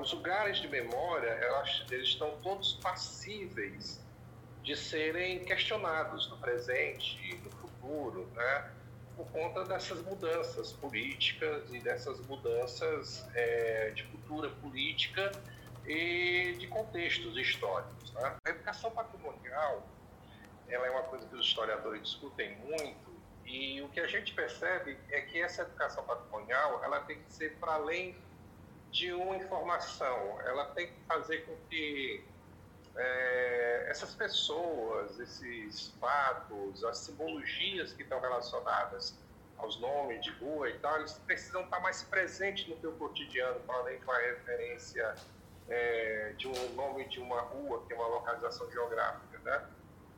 os lugares de memória, elas, eles estão todos passíveis de serem questionados no presente e no futuro, né? por conta dessas mudanças políticas e dessas mudanças é, de cultura política e de contextos históricos. Né? A educação patrimonial ela é uma coisa que os historiadores discutem muito e o que a gente percebe é que essa educação patrimonial ela tem que ser para além de uma informação, ela tem que fazer com que é, essas pessoas, esses fatos, as simbologias que estão relacionadas aos nomes de rua e tal, eles precisam estar mais presentes no teu cotidiano, para além de uma referência é, de um nome de uma rua, que é uma localização geográfica, né?